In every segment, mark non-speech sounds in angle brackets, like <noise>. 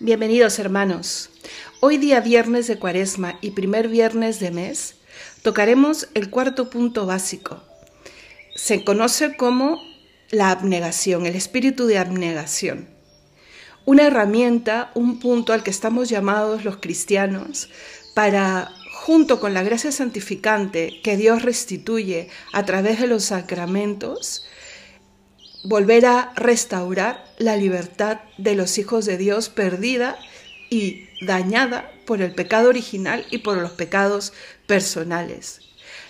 Bienvenidos hermanos. Hoy día viernes de cuaresma y primer viernes de mes tocaremos el cuarto punto básico. Se conoce como la abnegación, el espíritu de abnegación. Una herramienta, un punto al que estamos llamados los cristianos para, junto con la gracia santificante que Dios restituye a través de los sacramentos, volver a restaurar la libertad de los hijos de Dios perdida y dañada por el pecado original y por los pecados personales.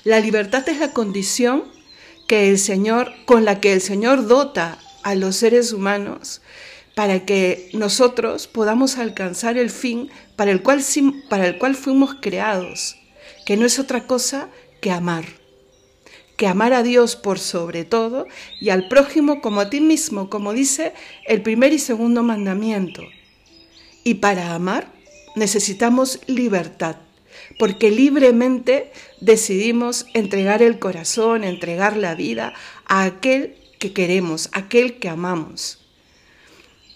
La libertad es la condición que el Señor con la que el Señor dota a los seres humanos para que nosotros podamos alcanzar el fin para el cual, para el cual fuimos creados, que no es otra cosa que amar que amar a Dios por sobre todo y al prójimo como a ti mismo, como dice el primer y segundo mandamiento. Y para amar necesitamos libertad, porque libremente decidimos entregar el corazón, entregar la vida a aquel que queremos, aquel que amamos.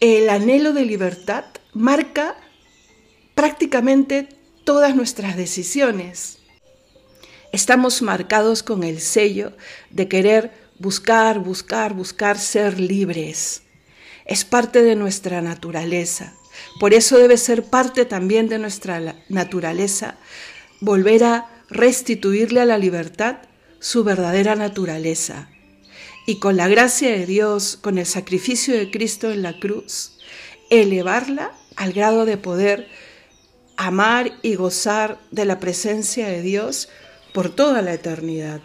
El anhelo de libertad marca prácticamente todas nuestras decisiones estamos marcados con el sello de querer buscar, buscar, buscar ser libres. Es parte de nuestra naturaleza. Por eso debe ser parte también de nuestra naturaleza volver a restituirle a la libertad su verdadera naturaleza. Y con la gracia de Dios, con el sacrificio de Cristo en la cruz, elevarla al grado de poder amar y gozar de la presencia de Dios por toda la eternidad.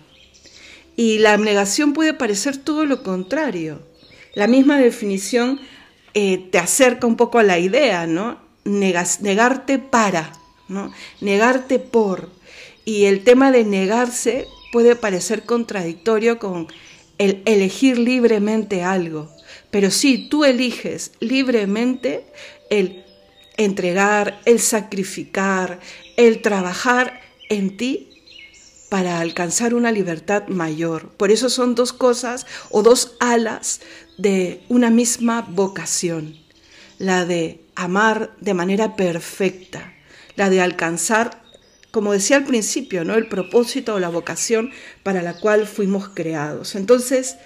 Y la abnegación puede parecer todo lo contrario. La misma definición eh, te acerca un poco a la idea, ¿no? negarte para, ¿no? Negarte por. Y el tema de negarse puede parecer contradictorio con el elegir libremente algo. Pero si tú eliges libremente el entregar, el sacrificar, el trabajar en ti, para alcanzar una libertad mayor. Por eso son dos cosas o dos alas de una misma vocación. La de amar de manera perfecta, la de alcanzar, como decía al principio, ¿no? el propósito o la vocación para la cual fuimos creados. Entonces,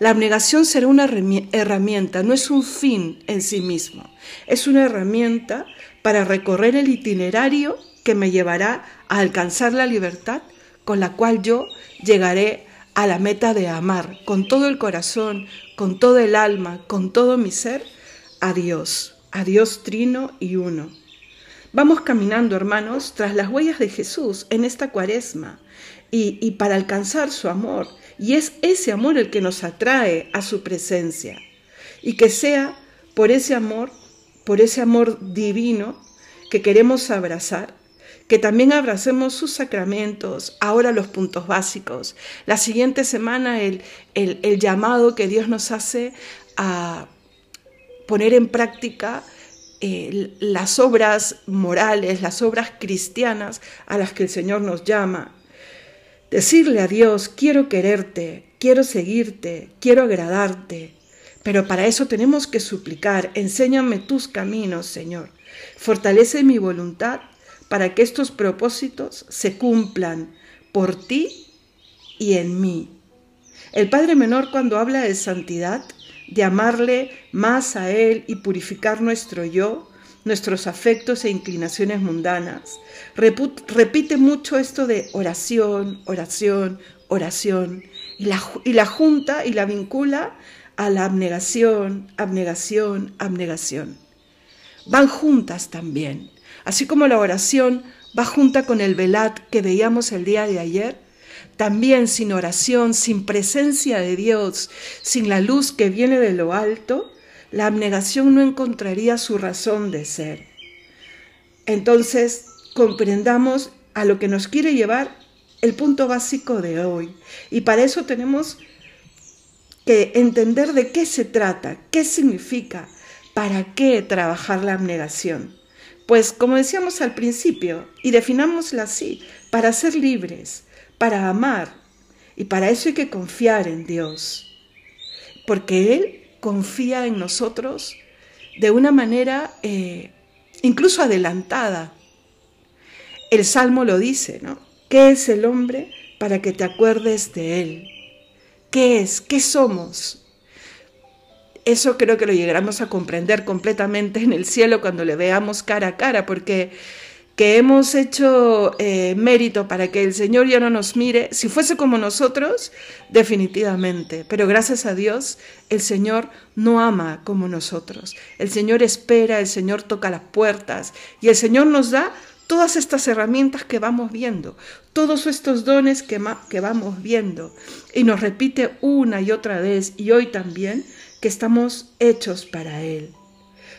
la abnegación será una herramienta, no es un fin en sí mismo, es una herramienta para recorrer el itinerario que me llevará a alcanzar la libertad con la cual yo llegaré a la meta de amar con todo el corazón, con todo el alma, con todo mi ser, a Dios, a Dios trino y uno. Vamos caminando, hermanos, tras las huellas de Jesús en esta cuaresma y, y para alcanzar su amor. Y es ese amor el que nos atrae a su presencia. Y que sea por ese amor, por ese amor divino que queremos abrazar, que también abracemos sus sacramentos, ahora los puntos básicos. La siguiente semana el, el, llamado que Dios nos hace a poner en práctica eh, las obras morales, las obras cristianas a las que el Señor nos llama. Decirle a Dios, quiero quererte, quiero seguirte, quiero agradarte. Pero para eso tenemos que suplicar, enséñame tus caminos, Señor. Fortalece mi voluntad para que estos propósitos se cumplan por ti y en mí. El Padre Menor cuando habla de santidad, de amarle más a Él y purificar nuestro yo, nuestros afectos e inclinaciones mundanas, repite mucho esto de oración, oración, oración, y la, y la junta y la vincula a la abnegación, abnegación, abnegación. Van juntas también. Así como la oración va junta con el velat que veíamos el día de ayer, también sin oración, sin presencia de Dios, sin la luz que viene de lo alto, la abnegación no encontraría su razón de ser. Entonces, comprendamos a lo que nos quiere llevar el punto básico de hoy. Y para eso tenemos que entender de qué se trata, qué significa, para qué trabajar la abnegación. Pues como decíamos al principio, y definámosla así, para ser libres, para amar, y para eso hay que confiar en Dios, porque Él confía en nosotros de una manera eh, incluso adelantada. El Salmo lo dice, ¿no? ¿Qué es el hombre para que te acuerdes de él? ¿Qué es? ¿Qué somos? Eso creo que lo llegaremos a comprender completamente en el cielo cuando le veamos cara a cara, porque que hemos hecho eh, mérito para que el Señor ya no nos mire, si fuese como nosotros, definitivamente. Pero gracias a Dios, el Señor no ama como nosotros. El Señor espera, el Señor toca las puertas y el Señor nos da todas estas herramientas que vamos viendo, todos estos dones que, que vamos viendo. Y nos repite una y otra vez, y hoy también, que estamos hechos para Él.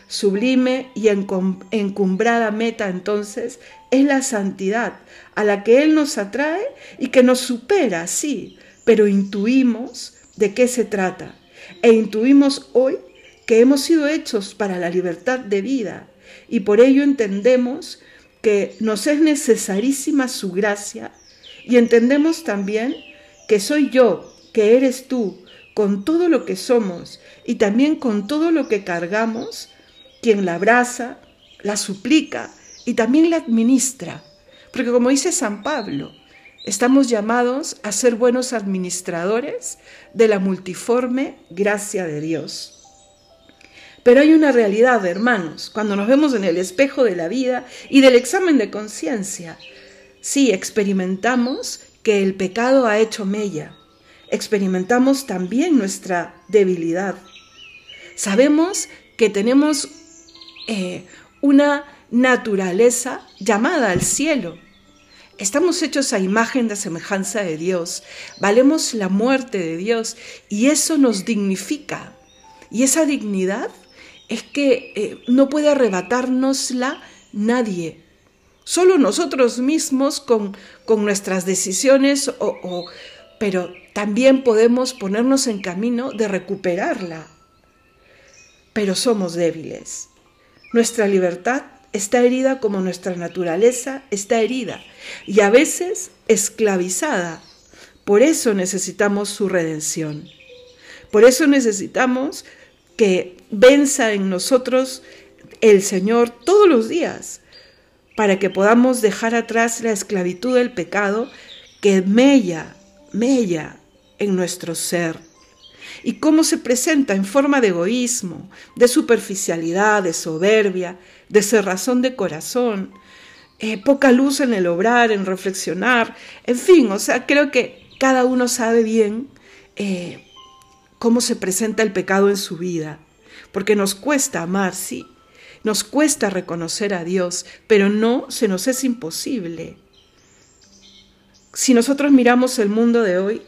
Sublime y encumbrada meta entonces es la santidad a la que Él nos atrae y que nos supera, sí, pero intuimos de qué se trata. E intuimos hoy que hemos sido hechos para la libertad de vida y por ello entendemos que nos es necesarísima su gracia y entendemos también que soy yo, que eres tú, con todo lo que somos y también con todo lo que cargamos, quien la abraza, la suplica y también la administra. Porque como dice San Pablo, estamos llamados a ser buenos administradores de la multiforme gracia de Dios. Pero hay una realidad, hermanos, cuando nos vemos en el espejo de la vida y del examen de conciencia. Sí, experimentamos que el pecado ha hecho mella. Experimentamos también nuestra debilidad. Sabemos que tenemos eh, una naturaleza llamada al cielo. Estamos hechos a imagen de semejanza de Dios, valemos la muerte de Dios y eso nos dignifica. Y esa dignidad es que eh, no puede arrebatárnosla nadie. Solo nosotros mismos con, con nuestras decisiones, o, pero también podemos ponernos en camino de recuperarla. Pero somos débiles. Nuestra libertad está herida como nuestra naturaleza está herida y a veces esclavizada. Por eso necesitamos su redención. Por eso necesitamos que venza en nosotros el Señor todos los días, para que podamos dejar atrás la esclavitud del pecado que mella, mella en nuestro ser y cómo se presenta en forma de egoísmo, de superficialidad, de soberbia, de cerrazón de corazón, eh, poca luz en el obrar, en reflexionar, en fin, o sea, creo que cada uno sabe bien eh, cómo se presenta el pecado en su vida, porque nos cuesta amar, sí, nos cuesta reconocer a Dios, pero no se nos es imposible. Si nosotros miramos el mundo de hoy,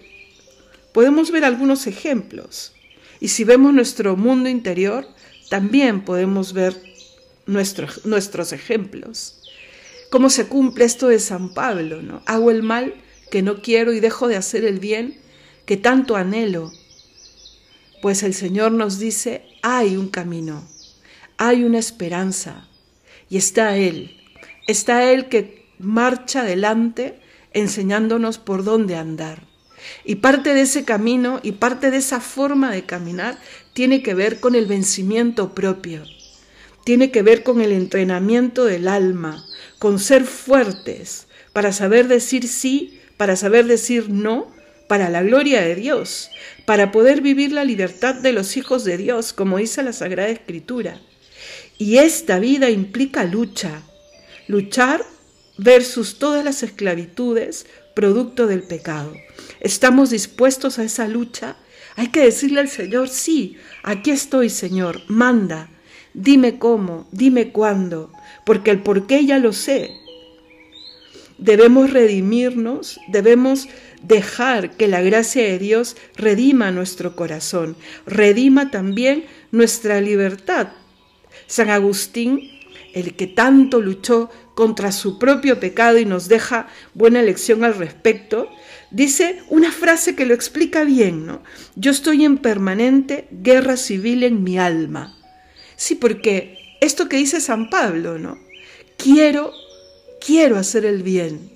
podemos ver algunos ejemplos. Y si vemos nuestro mundo interior, también podemos ver nuestros, ejemplos. ¿Cómo se cumple esto de San Pablo? ¿no? Hago el mal que no quiero y dejo de hacer el bien que tanto anhelo. Pues el Señor nos dice, hay un camino, hay una esperanza, y está Él, está Él que marcha adelante enseñándonos por dónde andar. Y parte de ese camino y parte de esa forma de caminar tiene que ver con el vencimiento propio, tiene que ver con el entrenamiento del alma, con ser fuertes para saber decir sí, para saber decir no, para la gloria de Dios, para poder vivir la libertad de los hijos de Dios, como dice la Sagrada Escritura. Y esta vida implica lucha, luchar versus todas las esclavitudes producto del pecado. ¿Estamos dispuestos a esa lucha? Hay que decirle al Señor, sí, aquí estoy, Señor, manda, dime cómo, dime cuándo, porque el por qué ya lo sé. Debemos redimirnos, debemos dejar que la gracia de Dios redima nuestro corazón, redima también nuestra libertad. San Agustín, el que tanto luchó contra su propio pecado y nos deja buena lección al respecto, dice una frase que lo explica bien, ¿no? Yo estoy en permanente guerra civil en mi alma. Sí, porque esto que dice San Pablo, ¿no? Quiero, quiero hacer el bien,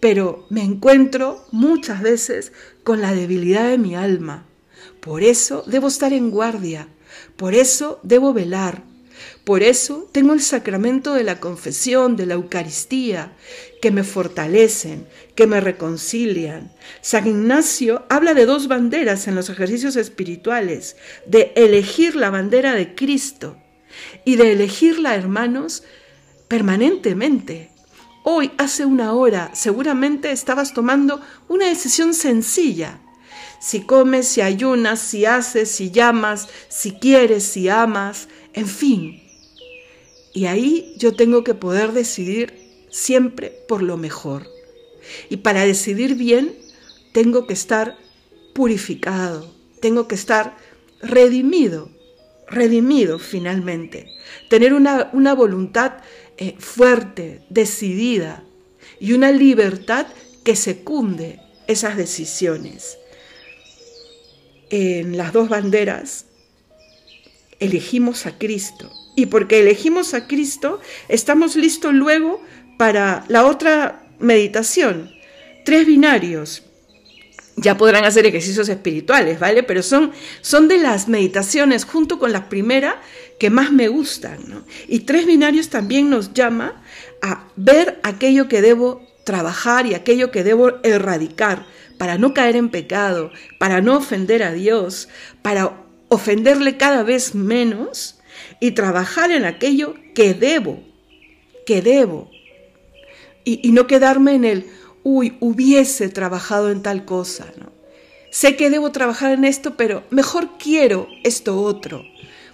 pero me encuentro muchas veces con la debilidad de mi alma. Por eso debo estar en guardia, por eso debo velar, Por eso tengo el sacramento de la confesión, de la Eucaristía, que me fortalecen, que me reconcilian. San Ignacio habla de dos banderas en los ejercicios espirituales, de elegir la bandera de Cristo y de elegirla, hermanos, permanentemente. Hoy, hace una hora, seguramente estabas tomando una decisión sencilla. Si comes, si ayunas, si haces, si llamas, si quieres, si amas, en fin. Y ahí yo tengo que poder decidir siempre por lo mejor. Y para decidir bien, tengo que estar purificado, tengo que estar redimido, redimido finalmente. Tener una, una voluntad eh, fuerte, decidida y una libertad que secunde esas decisiones. En las dos banderas elegimos a Cristo y porque elegimos a Cristo estamos listos luego para la otra meditación. Tres binarios. Ya podrán hacer ejercicios espirituales, ¿vale? Pero son, son de las meditaciones junto con la primera que más me gustan. ¿no? Y tres binarios también nos llama a ver aquello que debo trabajar y aquello que debo erradicar para no caer en pecado, para no ofender a Dios, para ofenderle cada vez menos y trabajar en aquello que debo, que debo. Y, no quedarme en el, uy, hubiese trabajado en tal cosa. ¿no? Sé que debo trabajar en esto, pero mejor quiero esto otro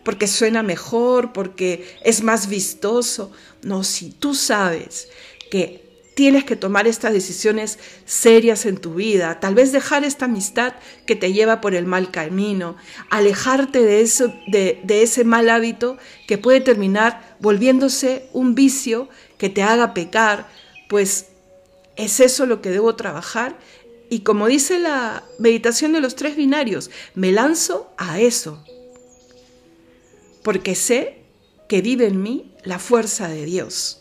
porque suena mejor, porque es más vistoso. No, si tú sabes que tienes que tomar estas decisiones serias en tu vida, tal vez dejar esta amistad que te lleva por el mal camino, alejarte de, eso, de, de ese mal hábito que puede terminar volviéndose un vicio que te haga pecar, pues es eso lo que debo trabajar. Y como dice la meditación de los tres binarios, me lanzo a eso, porque sé que vive en mí la fuerza de Dios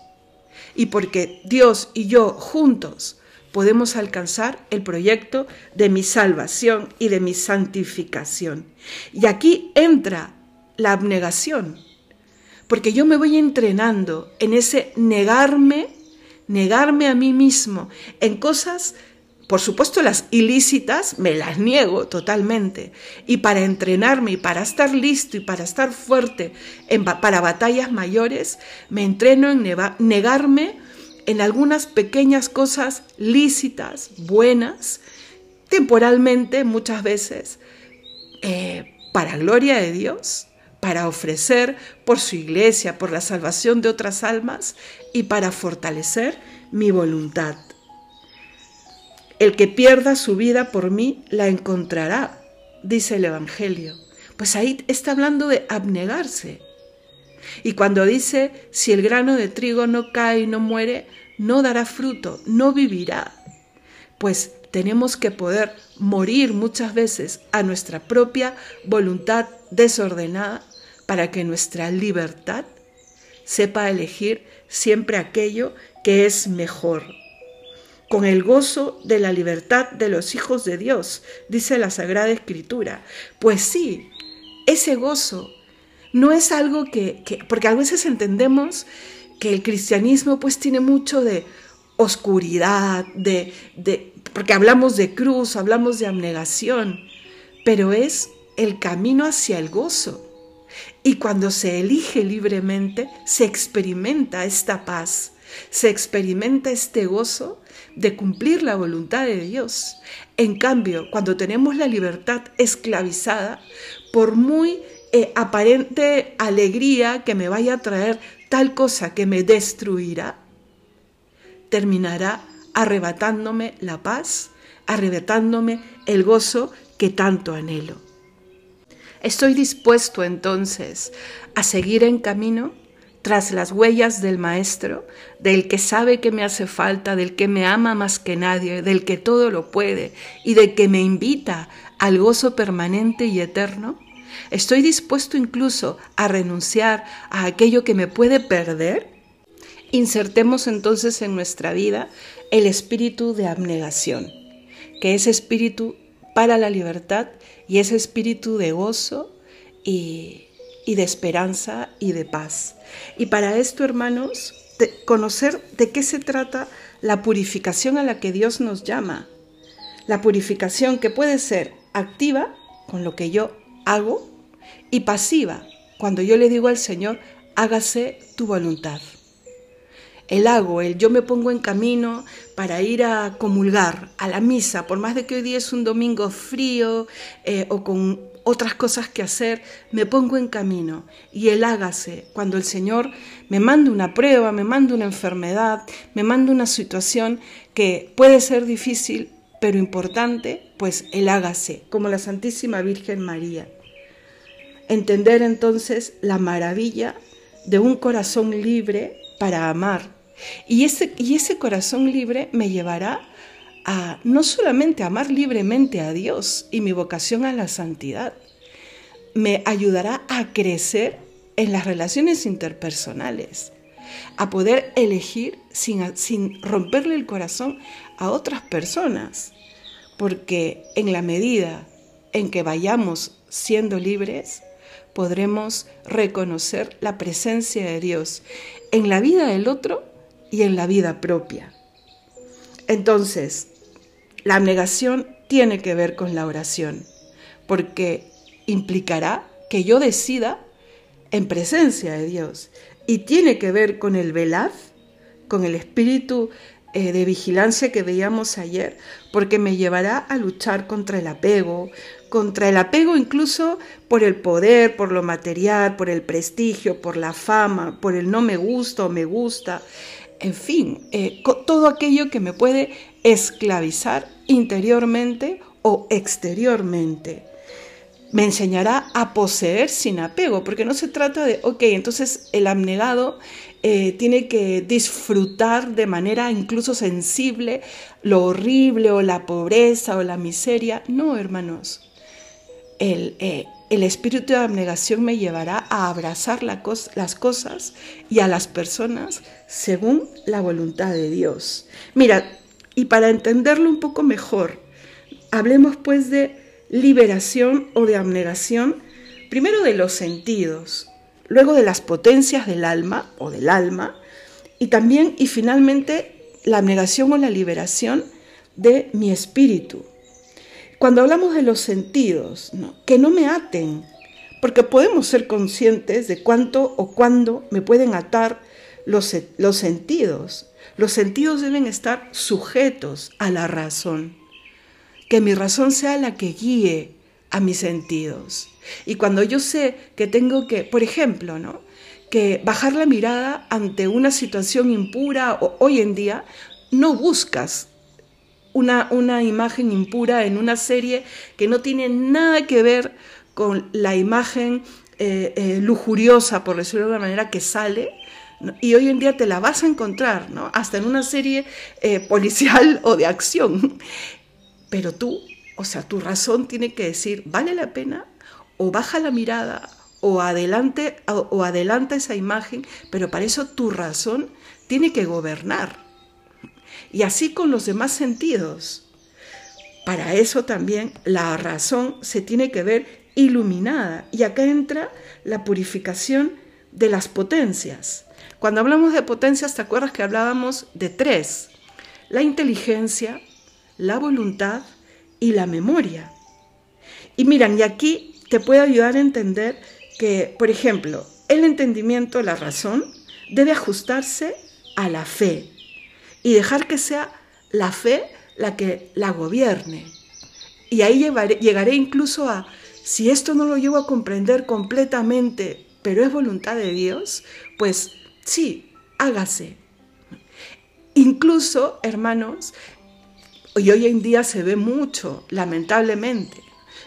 y porque Dios y yo juntos podemos alcanzar el proyecto de mi salvación y de mi santificación. Y aquí entra la abnegación, porque yo me voy entrenando en ese negarme, negarme a mí mismo en cosas por supuesto, las ilícitas me las niego totalmente. Y para entrenarme y para estar listo y para estar fuerte para batallas mayores, me entreno en negarme en algunas pequeñas cosas lícitas, buenas, temporalmente muchas veces, eh, para gloria de Dios, para ofrecer por su iglesia, por la salvación de otras almas y para fortalecer mi voluntad. El que pierda su vida por mí la encontrará, dice el Evangelio. Pues ahí está hablando de abnegarse. Y cuando dice, si el grano de trigo no cae y no muere, no dará fruto, no vivirá. Pues tenemos que poder morir muchas veces a nuestra propia voluntad desordenada para que nuestra libertad sepa elegir siempre aquello que es mejor con el gozo de la libertad de los hijos de Dios, dice la Sagrada Escritura. Pues sí, ese gozo no es algo que, porque a veces entendemos que el cristianismo pues tiene mucho de oscuridad, de, de, porque hablamos de cruz, hablamos de abnegación, pero es el camino hacia el gozo. Y cuando se elige libremente, se experimenta esta paz, se experimenta este gozo de cumplir la voluntad de Dios. En cambio, cuando tenemos la libertad esclavizada, por muy eh, aparente alegría que me vaya a traer tal cosa que me destruirá, terminará arrebatándome la paz, arrebatándome el gozo que tanto anhelo. Estoy dispuesto entonces a seguir en camino tras las huellas del Maestro, del que sabe que me hace falta, del que me ama más que nadie, del que todo lo puede y del que me invita al gozo permanente y eterno? ¿Estoy dispuesto incluso a renunciar a aquello que me puede perder? Insertemos entonces en nuestra vida el espíritu de abnegación, que es espíritu para la libertad y es espíritu de gozo y, y de esperanza y de paz. Y para esto, hermanos, conocer de qué se trata la purificación a la que Dios nos llama. La purificación que puede ser activa, con lo que yo hago, y pasiva, cuando yo le digo al Señor, hágase tu voluntad. El hago, el yo me pongo en camino para ir a comulgar a la misa, por más de que hoy día es un domingo frío eh, o con otras cosas que hacer, me pongo en camino y el hágase cuando el Señor me manda una prueba, me manda una enfermedad, me manda una situación que puede ser difícil, pero importante, pues el hágase, como la Santísima Virgen María. Entender entonces la maravilla de un corazón libre para amar. Y ese, y ese corazón libre me llevará no solamente amar libremente a Dios y mi vocación a la santidad, me ayudará a crecer en las relaciones interpersonales, a poder elegir sin, sin romperle el corazón a otras personas, porque en la medida en que vayamos siendo libres, podremos reconocer la presencia de Dios en la vida del otro y en la vida propia. Entonces, la abnegación tiene que ver con la oración, porque implicará que yo decida en presencia de Dios. Y tiene que ver con el velad, con el espíritu eh, de vigilancia que veíamos ayer, porque me llevará a luchar contra el apego, contra el apego incluso por el poder, por lo material, por el prestigio, por la fama, por el no me gusta o me gusta, en fin, eh, todo aquello que me puede esclavizar interiormente o exteriormente. Me enseñará a poseer sin apego, porque no se trata de, ok, entonces el abnegado eh, tiene que disfrutar de manera incluso sensible lo horrible o la pobreza o la miseria. No, hermanos. El, eh, el espíritu de abnegación me llevará a abrazar las cosas y a las personas según la voluntad de Dios. Mira, y para entenderlo un poco mejor, hablemos pues de liberación o de abnegación, primero de los sentidos, luego de las potencias del alma o del alma, y también y finalmente la abnegación o la liberación de mi espíritu. Cuando hablamos de los sentidos, que no me aten, porque podemos ser conscientes de cuánto o cuándo me pueden atar los, los sentidos. Los sentidos deben estar sujetos a la razón. Que mi razón sea la que guíe a mis sentidos. Y cuando yo sé que tengo que, por ejemplo, ¿no? que bajar la mirada ante una situación impura o hoy en día, no buscas una, una imagen impura en una serie que no tiene nada que ver con la imagen eh, eh, lujuriosa, por decirlo de una manera, que sale y hoy en día te la vas a encontrar, ¿no? Hasta en una serie eh, policial o de acción. Pero tú, o sea, tu razón tiene que decir, ¿vale la pena? O baja la mirada, o adelante, o, adelanta esa imagen, pero para eso tu razón tiene que gobernar. Y así con los demás sentidos. Para eso también la razón se tiene que ver iluminada. Y acá entra la purificación de las potencias. Cuando hablamos de potencias, ¿te acuerdas que hablábamos de tres? La inteligencia, la voluntad y la memoria. Y miran, y aquí te puede ayudar a entender que, por ejemplo, el entendimiento, la razón, debe ajustarse a la fe y dejar que sea la fe la que la gobierne. Y ahí llegaré incluso a, si esto no lo llevo a comprender completamente, pero es voluntad de Dios, pues Sí, hágase. Incluso, hermanos, y hoy en día se ve mucho, lamentablemente.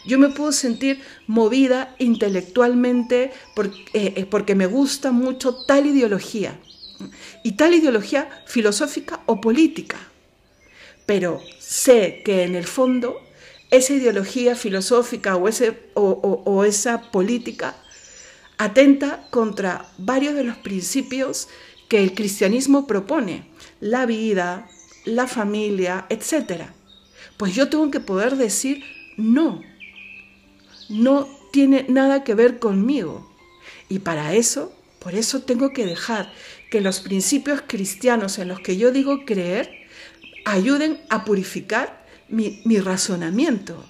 Yo me puedo sentir movida intelectualmente porque, eh, porque me gusta mucho tal ideología, y tal ideología filosófica o política. Pero sé que en el fondo esa ideología filosófica o, ese, o esa política atenta contra varios de los principios que el cristianismo propone, la vida, la familia, etc. Pues yo tengo que poder decir no, no tiene nada que ver conmigo. Y para eso, por eso tengo que dejar que los principios cristianos en los que yo digo creer ayuden a purificar mi, razonamiento.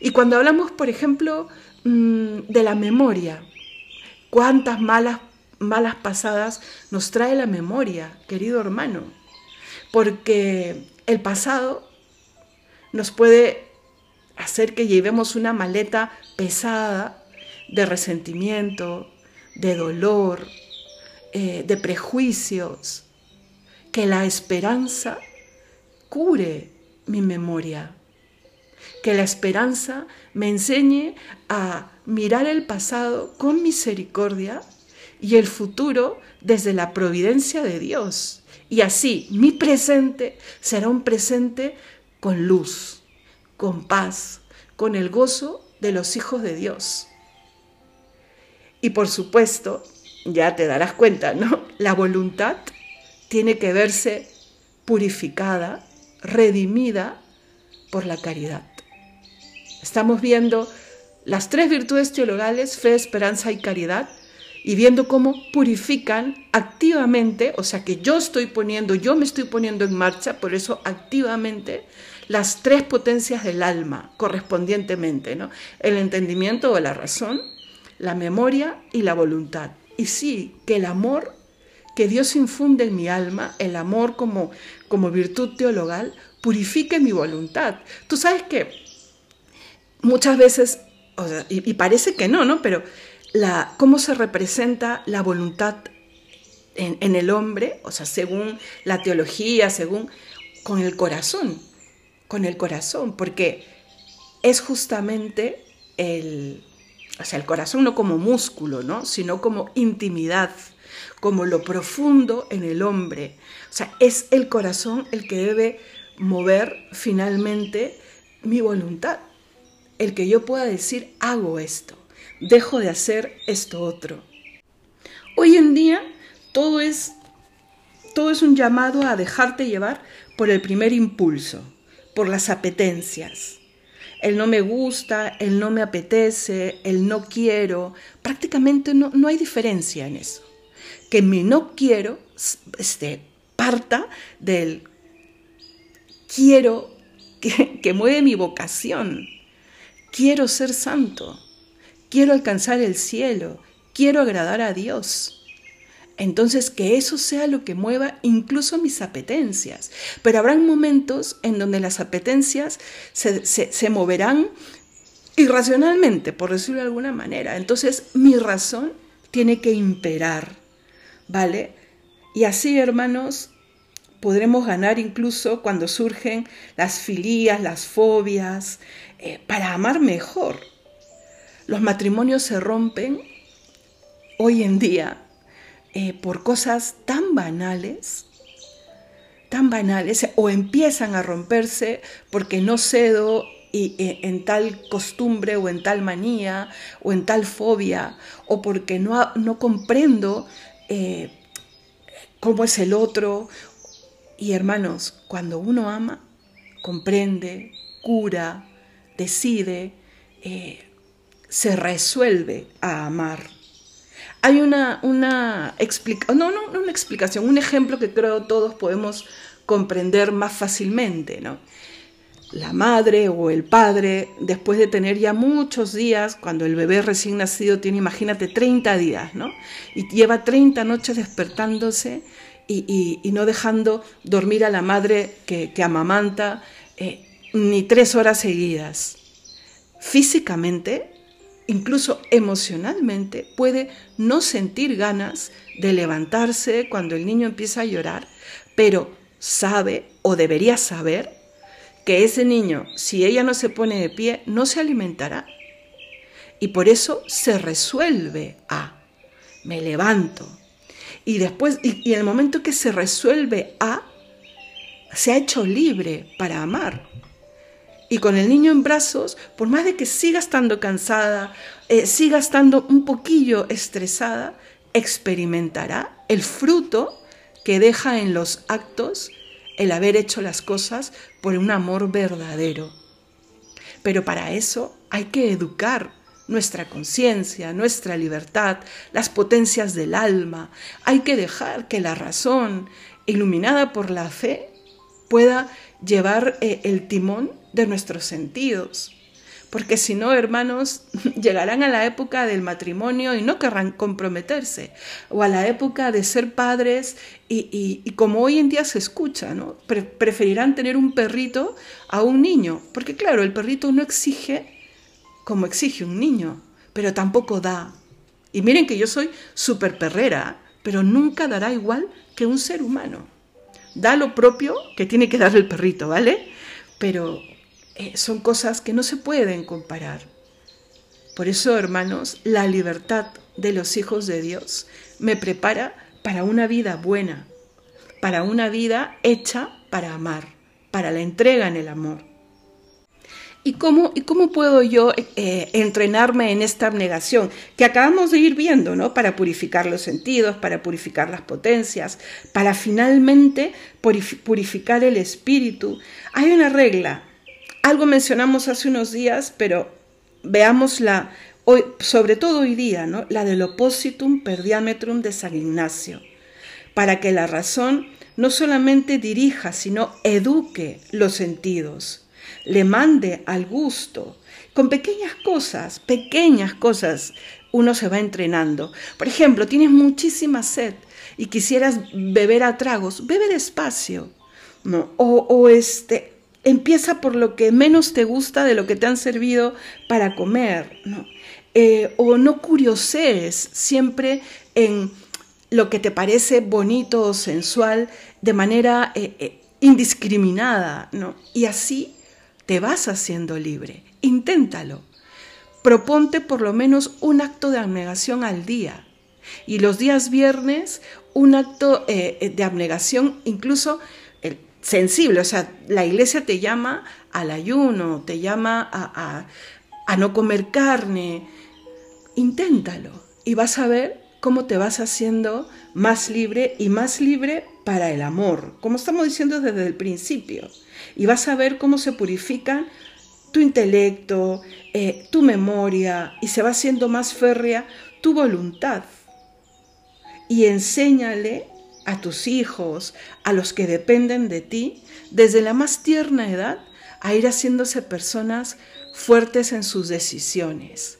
Y cuando hablamos, por ejemplo, mm, de la memoria, ¿cuántas malas, malas pasadas nos trae la memoria, querido hermano? Porque el pasado nos puede hacer que llevemos una maleta pesada de resentimiento, de dolor, eh, de prejuicios, que la esperanza cure mi memoria, que la esperanza me enseñe a mirar el pasado con misericordia y el futuro desde la providencia de Dios. Y así mi presente será un presente con luz, con paz, con el gozo de los hijos de Dios. Y por supuesto, ya te darás cuenta, ¿no? La voluntad tiene que verse purificada, redimida por la caridad. Estamos viendo las tres virtudes teologales, fe, esperanza y caridad, y viendo cómo purifican activamente, o sea que yo estoy poniendo, yo me estoy poniendo en marcha, por eso activamente, las tres potencias del alma correspondientemente, ¿no? El entendimiento o la razón, la memoria y la voluntad. Y sí, que el amor que Dios infunde en mi alma, el amor como, como virtud teologal, purifique mi voluntad. Tú sabes que muchas veces, y, parece que no, ¿no? Pero la, cómo se representa la voluntad en, en, el hombre, o sea, según la teología, según, con el corazón, con el corazón, porque es justamente el, o sea, el corazón no como músculo, ¿no? Sino como intimidad, como lo profundo en el hombre. O sea, es el corazón el que debe mover finalmente mi voluntad. El que yo pueda decir, hago esto, dejo de hacer esto otro. Hoy en día todo es, todo es un llamado a dejarte llevar por el primer impulso, por las apetencias el no me gusta, el no me apetece, el no quiero, prácticamente no, no hay diferencia en eso. Que mi no quiero este, parta del quiero que, que mueve mi vocación, quiero ser santo, quiero alcanzar el cielo, quiero agradar a Dios. Entonces, que eso sea lo que mueva incluso mis apetencias. Pero habrán momentos en donde las apetencias se, moverán irracionalmente, por decirlo de alguna manera. Entonces, mi razón tiene que imperar, ¿vale? Y así, hermanos, podremos ganar incluso cuando surgen las filías, las fobias, eh, para amar mejor. Los matrimonios se rompen hoy en día eh, por cosas tan banales, tan banales, o empiezan a romperse porque no cedo y, eh, en tal costumbre o en tal manía o en tal fobia, o porque no, comprendo cómo es el otro. Y hermanos, cuando uno ama, comprende, cura, decide, se resuelve a amar hay una, una explicación, no, no, una explicación, un ejemplo que creo todos podemos comprender más fácilmente, ¿no? La madre o el padre, después de tener ya muchos días, cuando el bebé recién nacido tiene, imagínate, 30 días, ¿no? Y lleva 30 noches despertándose y, no dejando dormir a la madre que, amamanta eh, ni tres horas seguidas. Físicamente incluso emocionalmente, puede no sentir ganas de levantarse cuando el niño empieza a llorar, pero sabe o debería saber que ese niño, si ella no se pone de pie, no se alimentará. Y por eso se resuelve a, me levanto. Y después, y, en el momento que se resuelve a, se ha hecho libre para amar y con el niño en brazos, por más de que siga estando cansada, eh, siga estando un poquillo estresada, experimentará el fruto que deja en los actos el haber hecho las cosas por un amor verdadero. Pero para eso hay que educar nuestra conciencia, nuestra libertad, las potencias del alma. Hay que dejar que la razón, iluminada por la fe, pueda llevar eh, el timón de nuestros sentidos porque si no, hermanos, <laughs> llegarán a la época del matrimonio y no querrán comprometerse, o a la época de ser padres y, como hoy en día se escucha, ¿no? preferirán tener un perrito a un niño, porque claro, el perrito no exige como exige un niño, pero tampoco da. Y miren que yo soy súper perrera, pero nunca dará igual que un ser humano. Da lo propio que tiene que dar el perrito, ¿vale? Pero eh, son cosas que no se pueden comparar. Por eso, hermanos, la libertad de los hijos de Dios me prepara para una vida buena, para una vida hecha para amar, para la entrega en el amor. ¿Y cómo, y cómo puedo yo eh, entrenarme en esta abnegación que acabamos de ir viendo, ¿no? Para purificar los sentidos, para purificar las potencias, para finalmente purificar el espíritu. Hay una regla, algo mencionamos hace unos días, pero veámosla hoy, sobre todo hoy día, ¿no? la del oppositum per diametrum de San Ignacio, para que la razón no solamente dirija, sino eduque los sentidos, le mande al gusto. Con pequeñas cosas, pequeñas cosas, uno se va entrenando. Por ejemplo, tienes muchísima sed y quisieras beber a tragos, bebe despacio. ¿no? O, o este, empieza por lo que menos te gusta de lo que te han servido para comer. Eh, o no curiosees siempre en lo que te parece bonito o sensual de manera eh, eh, indiscriminada. Y así te vas haciendo libre. Inténtalo. Proponte por lo menos un acto de abnegación al día. Y los días viernes, un acto de abnegación incluso sensible, o sea, la iglesia te llama al ayuno, te llama a, no comer carne, inténtalo y vas a ver cómo te vas haciendo más libre y más libre para el amor, como estamos diciendo desde el principio. Y vas a ver cómo se purifican tu intelecto, eh, tu memoria y se va haciendo más férrea tu voluntad. Y enséñale a tus hijos, a los que dependen de ti, desde la más tierna edad, a ir haciéndose personas fuertes en sus decisiones.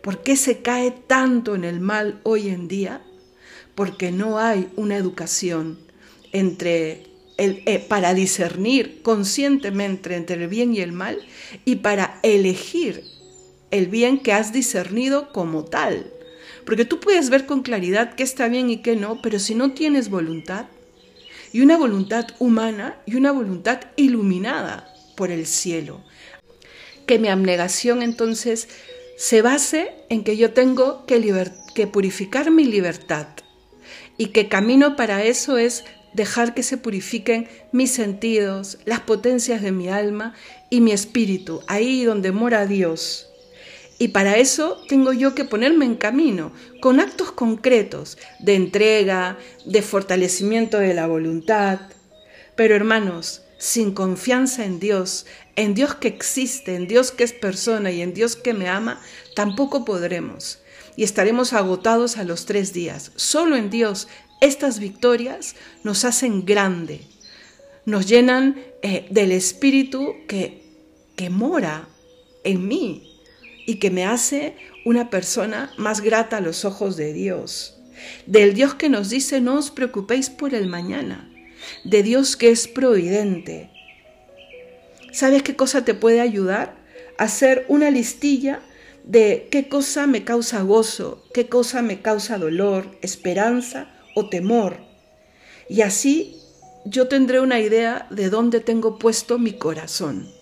¿Por qué se cae tanto en el mal hoy en día? Porque no hay una educación entre el, eh, para discernir conscientemente entre el bien y el mal y para elegir el bien que has discernido como tal. Porque tú puedes ver con claridad qué está bien y qué no, pero si no tienes voluntad, y una voluntad humana y una voluntad iluminada por el cielo, que mi abnegación entonces se base en que yo tengo que, que purificar mi libertad y que camino para eso es dejar que se purifiquen mis sentidos, las potencias de mi alma y mi espíritu, ahí donde mora Dios. Y para eso tengo yo que ponerme en camino con actos concretos de entrega, de fortalecimiento de la voluntad. Pero hermanos, sin confianza en Dios, en Dios que existe, en Dios que es persona y en Dios que me ama, tampoco podremos. Y estaremos agotados a los tres días. Solo en Dios estas victorias nos hacen grande, nos llenan eh, del Espíritu que, que mora en mí, y que me hace una persona más grata a los ojos de Dios. Del Dios que nos dice no os preocupéis por el mañana. De Dios que es providente. ¿Sabes qué cosa te puede ayudar? Hacer una listilla de qué cosa me causa gozo, qué cosa me causa dolor, esperanza o temor. Y así yo tendré una idea de dónde tengo puesto mi corazón.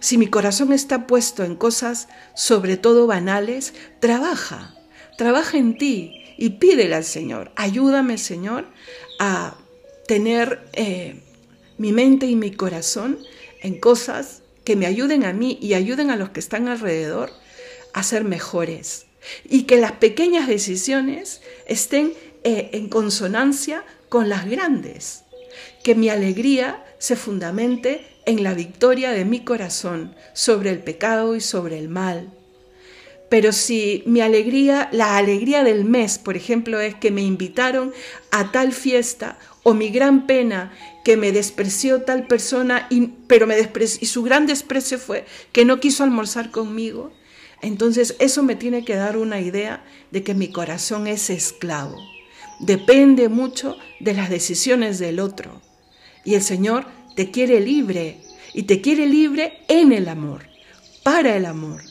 Si mi corazón está puesto en cosas sobre todo banales, trabaja, trabaja en ti y pídele al Señor, ayúdame Señor a tener eh, mi mente y mi corazón en cosas que me ayuden a mí y ayuden a los que están alrededor a ser mejores. Y que las pequeñas decisiones estén eh, en consonancia con las grandes. Que mi alegría se fundamente en la victoria de mi corazón sobre el pecado y sobre el mal. Pero si mi alegría, la alegría del mes, por ejemplo, es que me invitaron a tal fiesta, o mi gran pena que me despreció tal persona, y, pero me y su gran desprecio fue que no quiso almorzar conmigo, entonces eso me tiene que dar una idea de que mi corazón es esclavo. Depende mucho de las decisiones del otro. Y el Señor te quiere libre, y te quiere libre en el amor, para el amor.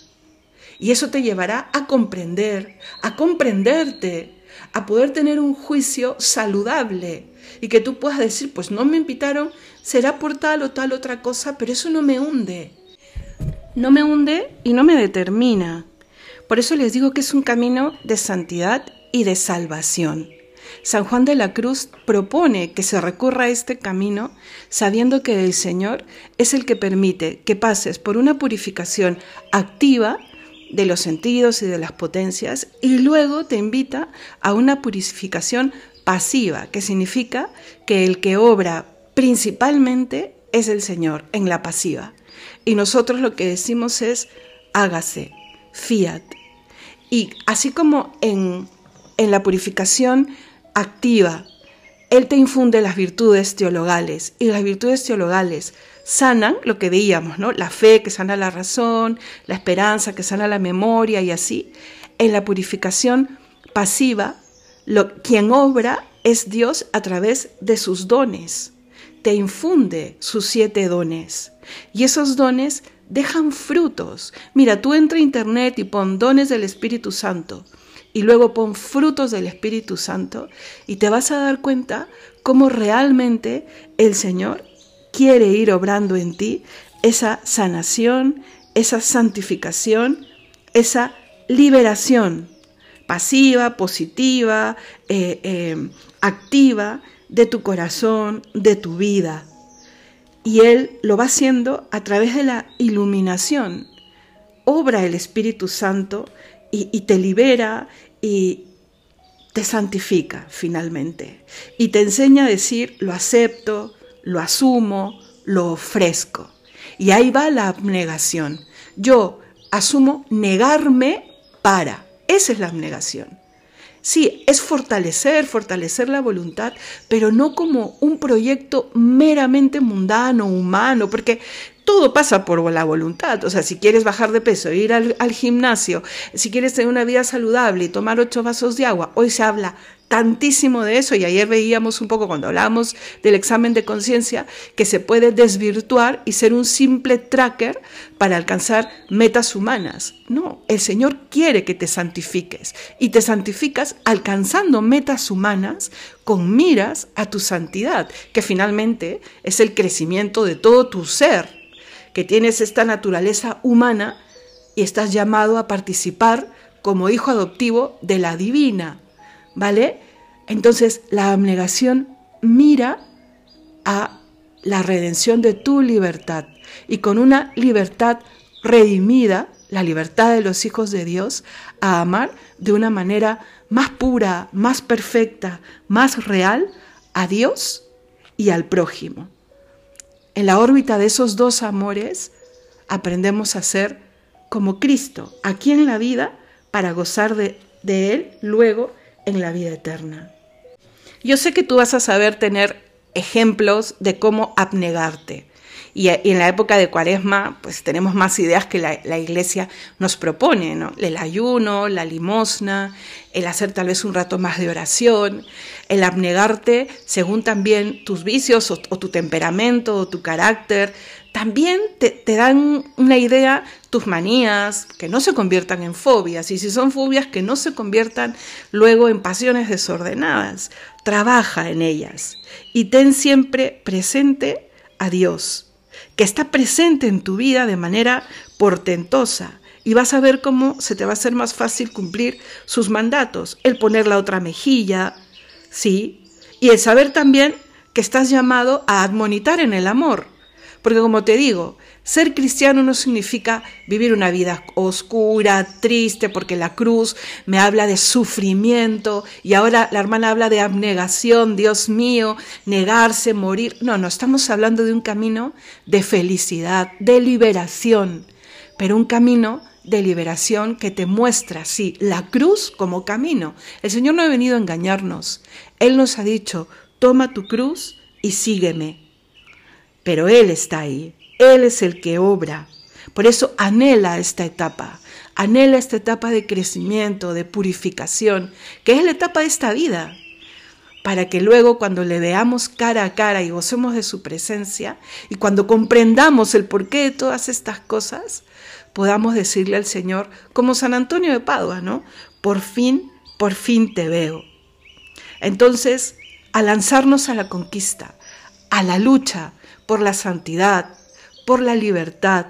Y eso te llevará a comprender, a comprenderte, a poder tener un juicio saludable y que tú puedas decir, pues no me invitaron, será por tal o tal otra cosa, pero eso no me hunde. No me hunde y no me determina. Por eso les digo que es un camino de santidad y de salvación. San Juan de la Cruz propone que se recurra a este camino sabiendo que el Señor es el que permite que pases por una purificación activa de los sentidos y de las potencias y luego te invita a una purificación pasiva, que significa que el que obra principalmente es el Señor en la pasiva. Y nosotros lo que decimos es hágase, fiat. Y así como en, en la purificación activa, Él te infunde las virtudes teologales y las virtudes teologales sanan lo que veíamos, ¿no? La fe que sana la razón, la esperanza que sana la memoria y así. En la purificación pasiva, lo, quien obra es Dios a través de sus dones. Te infunde sus siete dones. Y esos dones dejan frutos. Mira, tú entra a internet y pon dones del Espíritu Santo y luego pon frutos del Espíritu Santo y te vas a dar cuenta cómo realmente el Señor quiere ir obrando en ti esa sanación, esa santificación, esa liberación pasiva, positiva, eh, eh, activa de tu corazón, de tu vida. Y Él lo va haciendo a través de la iluminación. Obra el Espíritu Santo y, y te libera y te santifica finalmente. Y te enseña a decir, lo acepto, lo asumo, lo ofrezco. Y ahí va la abnegación. Yo asumo negarme para. Esa es la abnegación. Sí, es fortalecer, fortalecer la voluntad, pero no como un proyecto meramente mundano, humano, porque todo pasa por la voluntad. O sea, si quieres bajar de peso, ir al, gimnasio, si quieres tener una vida saludable y tomar ocho vasos de agua, hoy se habla tantísimo de eso y ayer veíamos un poco cuando hablábamos del examen de conciencia que se puede desvirtuar y ser un simple tracker para alcanzar metas humanas. No, el Señor quiere que te santifiques y te santificas alcanzando metas humanas con miras a tu santidad, que finalmente es el crecimiento de todo tu ser, que tienes esta naturaleza humana y estás llamado a participar como hijo adoptivo de la divina ¿vale? Entonces la abnegación mira a la redención de tu libertad y con una libertad redimida, la libertad de los hijos de Dios, a amar de una manera más pura, más perfecta, más real a Dios y al prójimo. En la órbita de esos dos amores aprendemos a ser como Cristo, aquí en la vida, para gozar de, Él luego en la vida eterna. Yo sé que tú vas a saber tener ejemplos de cómo abnegarte. Y, en la época de cuaresma, pues tenemos más ideas que la, iglesia nos propone. El ayuno, la limosna, el hacer tal vez un rato más de oración, el abnegarte según también tus vicios o tu temperamento o tu carácter, también te, dan una idea tus manías, que no se conviertan en fobias, y si son fobias, que no se conviertan luego en pasiones desordenadas. Trabaja en ellas y ten siempre presente a Dios, que está presente en tu vida de manera portentosa. Y vas a ver cómo se te va a hacer más fácil cumplir sus mandatos, el poner la otra mejilla, ¿sí? Y el saber también que estás llamado a admonitar en el amor porque como te digo, ser cristiano no significa vivir una vida oscura, triste, porque la cruz me habla de sufrimiento y ahora la hermana habla de abnegación, Dios mío, negarse, morir. No, no, estamos hablando de un camino de felicidad, de liberación, pero un camino de liberación que te muestra, sí, la cruz como camino. El Señor no ha venido a engañarnos. Él nos ha dicho, toma tu cruz y sígueme. Pero Él está ahí. Él es el que obra. Por eso anhela esta etapa. Anhela esta etapa de crecimiento, de purificación, que es la etapa de esta vida para que luego cuando le veamos cara a cara y gocemos de su presencia y cuando comprendamos el porqué de todas estas cosas, podamos decirle al Señor, como San Antonio de Padua, ¿no? Por fin, por fin te veo. Entonces, a lanzarnos a la conquista, a la lucha por la santidad, por la libertad,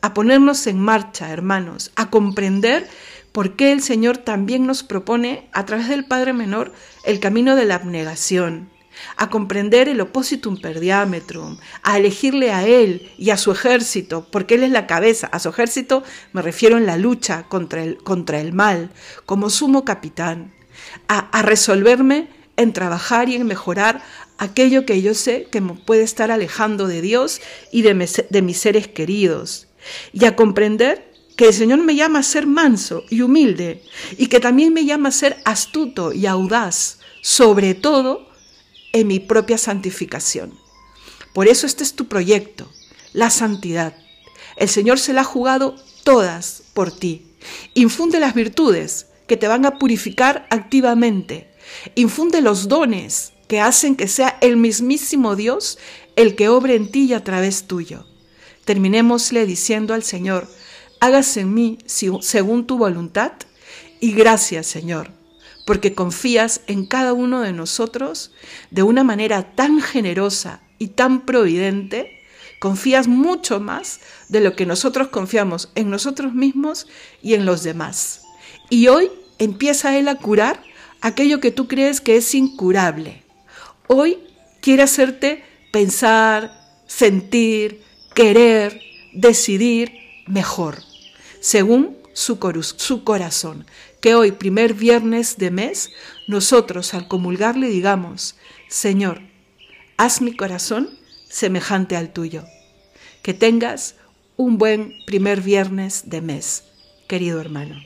a ponernos en marcha, hermanos, a comprender por qué el Señor también nos propone, a través del Padre Menor, el camino de la abnegación, a comprender el oppositum per diametrum, a elegirle a Él y a su ejército, porque Él es la cabeza. A su ejército me refiero en la lucha contra el, contra el mal, como sumo capitán, a, a resolverme en trabajar y en mejorar aquello que yo sé que me puede estar alejando de Dios y de, de mis seres queridos, y a comprender que el Señor me llama a ser manso y humilde y que también me llama a ser astuto y audaz, sobre todo en mi propia santificación. Por eso este es tu proyecto, la santidad. El Señor se la ha jugado todas por ti. Infunde las virtudes que te van a purificar activamente. Infunde los dones que hacen que sea el mismísimo Dios el que obre en ti y a través tuyo. Terminémosle diciendo al Señor, hágase en mí según tu voluntad. Y gracias, Señor, porque confías en cada uno de nosotros de una manera tan generosa y tan providente. Confías mucho más de lo que nosotros confiamos en nosotros mismos y en los demás. Y hoy empieza Él a curar aquello que tú crees que es incurable. Hoy quiere hacerte pensar, sentir, querer, decidir mejor según su, corazón. Que hoy, primer viernes de mes, nosotros al comulgarle digamos, Señor, haz mi corazón semejante al tuyo. Que tengas un buen primer viernes de mes, querido hermano.